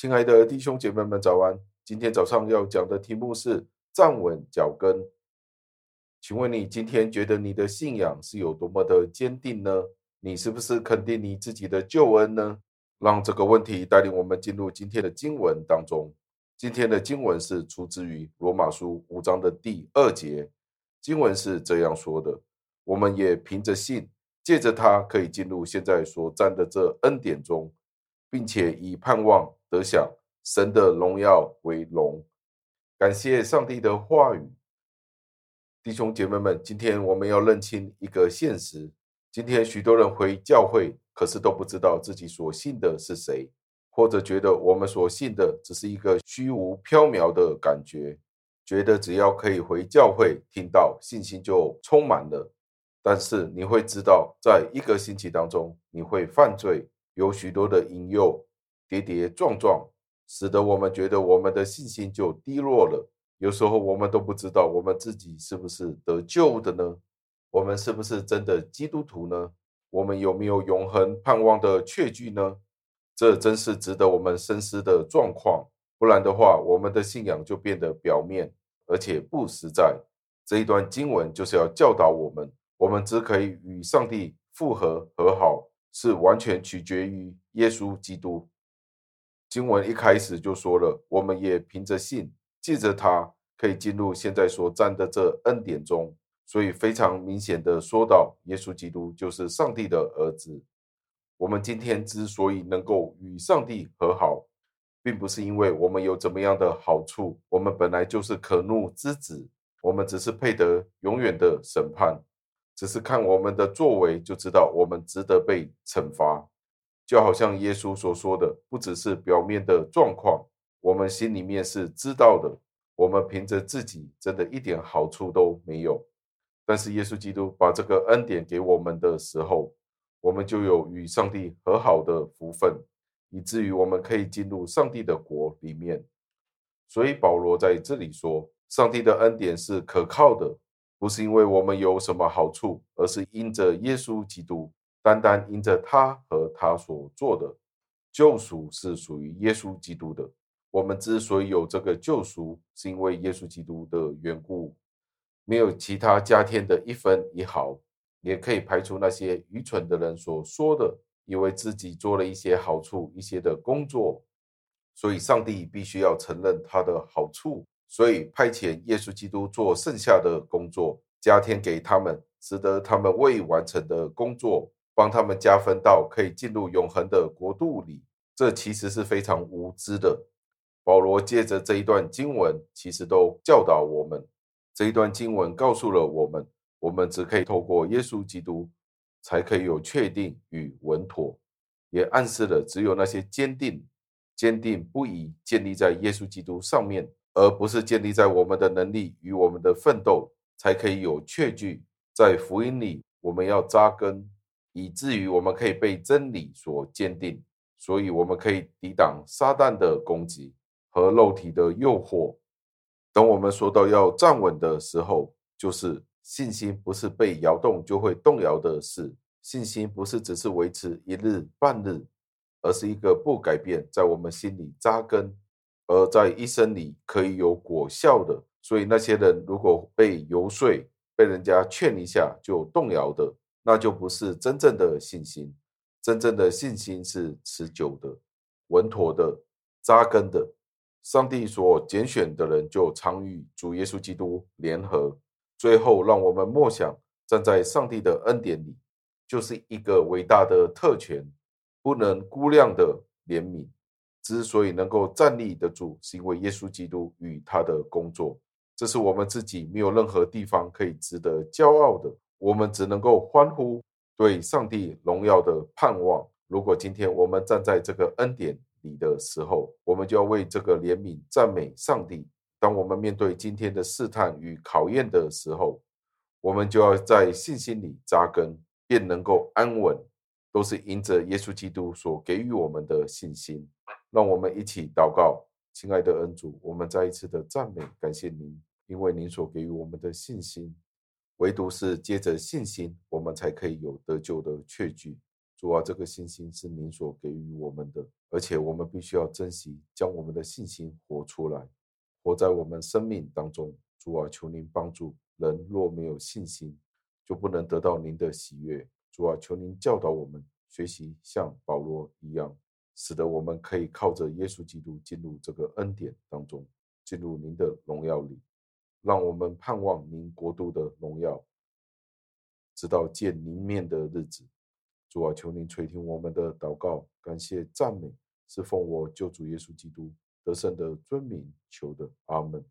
亲爱的弟兄姐妹们，早安！今天早上要讲的题目是站稳脚跟。请问你今天觉得你的信仰是有多么的坚定呢？你是不是肯定你自己的救恩呢？让这个问题带领我们进入今天的经文当中。今天的经文是出自于罗马书五章的第二节，经文是这样说的：我们也凭着信，借着它可以进入现在所站的这恩典中，并且以盼望得享神的荣耀为荣。感谢上帝的话语，弟兄姐妹们，今天我们要认清一个现实：今天许多人回教会，可是都不知道自己所信的是谁，或者觉得我们所信的只是一个虚无缥缈的感觉，觉得只要可以回教会听到，信心就充满了。但是你会知道，在一个星期当中，你会犯罪，有许多的引诱，跌跌撞撞，使得我们觉得我们的信心就低落了。有时候我们都不知道我们自己是不是得救的呢？我们是不是真的基督徒呢？我们有没有永恒盼望的确据呢？这真是值得我们深思的状况。不然的话，我们的信仰就变得表面，而且不实在。这一段经文就是要教导我们。我们只可以与上帝复合和好，是完全取决于耶稣基督。经文一开始就说了，我们也凭着信，借着他可以进入现在所站的这恩典中。所以非常明显的说到，耶稣基督就是上帝的儿子。我们今天之所以能够与上帝和好，并不是因为我们有怎么样的好处，我们本来就是可怒之子，我们只是配得永远的审判。只是看我们的作为，就知道我们值得被惩罚。就好像耶稣所说的，不只是表面的状况，我们心里面是知道的。我们凭着自己，真的一点好处都没有。但是耶稣基督把这个恩典给我们的时候，我们就有与上帝和好的福分，以至于我们可以进入上帝的国里面。所以保罗在这里说，上帝的恩典是可靠的。不是因为我们有什么好处，而是因着耶稣基督，单单因着他和他所做的救赎是属于耶稣基督的。我们之所以有这个救赎，是因为耶稣基督的缘故，没有其他加添的一分一毫，也可以排除那些愚蠢的人所说的，以为自己做了一些好处、一些的工作，所以上帝必须要承认他的好处。所以派遣耶稣基督做剩下的工作，加添给他们，使得他们未完成的工作帮他们加分到可以进入永恒的国度里。这其实是非常无知的。保罗借着这一段经文，其实都教导我们。这一段经文告诉了我们，我们只可以透过耶稣基督，才可以有确定与稳妥，也暗示了只有那些坚定、坚定不移建立在耶稣基督上面。而不是建立在我们的能力与我们的奋斗，才可以有确据。在福音里，我们要扎根，以至于我们可以被真理所坚定，所以我们可以抵挡撒旦的攻击和肉体的诱惑。等我们说到要站稳的时候，就是信心不是被摇动就会动摇的事，信心不是只是维持一日半日，而是一个不改变，在我们心里扎根。而在一生里可以有果效的，所以那些人如果被游说、被人家劝一下就动摇的，那就不是真正的信心。真正的信心是持久的、稳妥的、扎根的。上帝所拣选的人就常与主耶稣基督联合。最后，让我们默想，站在上帝的恩典里，就是一个伟大的特权，不能估量的怜悯。之所以能够站立得住，是因为耶稣基督与他的工作。这是我们自己没有任何地方可以值得骄傲的，我们只能够欢呼，对上帝荣耀的盼望。如果今天我们站在这个恩典里的时候，我们就要为这个怜悯赞美上帝。当我们面对今天的试探与考验的时候，我们就要在信心里扎根，便能够安稳，都是因着耶稣基督所给予我们的信心。让我们一起祷告，亲爱的恩主，我们再一次的赞美感谢您，因为您所给予我们的信心，唯独是借着信心，我们才可以有得救的确据。主啊，这个信心是您所给予我们的，而且我们必须要珍惜，将我们的信心活出来，活在我们生命当中。主啊，求您帮助。人若没有信心，就不能得到您的喜悦。主啊，求您教导我们学习像保罗一样，使得我们可以靠着耶稣基督进入这个恩典当中，进入您的荣耀里。让我们盼望您国度的荣耀，直到见您面的日子。主啊，求您垂听我们的祷告，感谢赞美，是奉我救主耶稣基督得胜的尊名求的，阿门。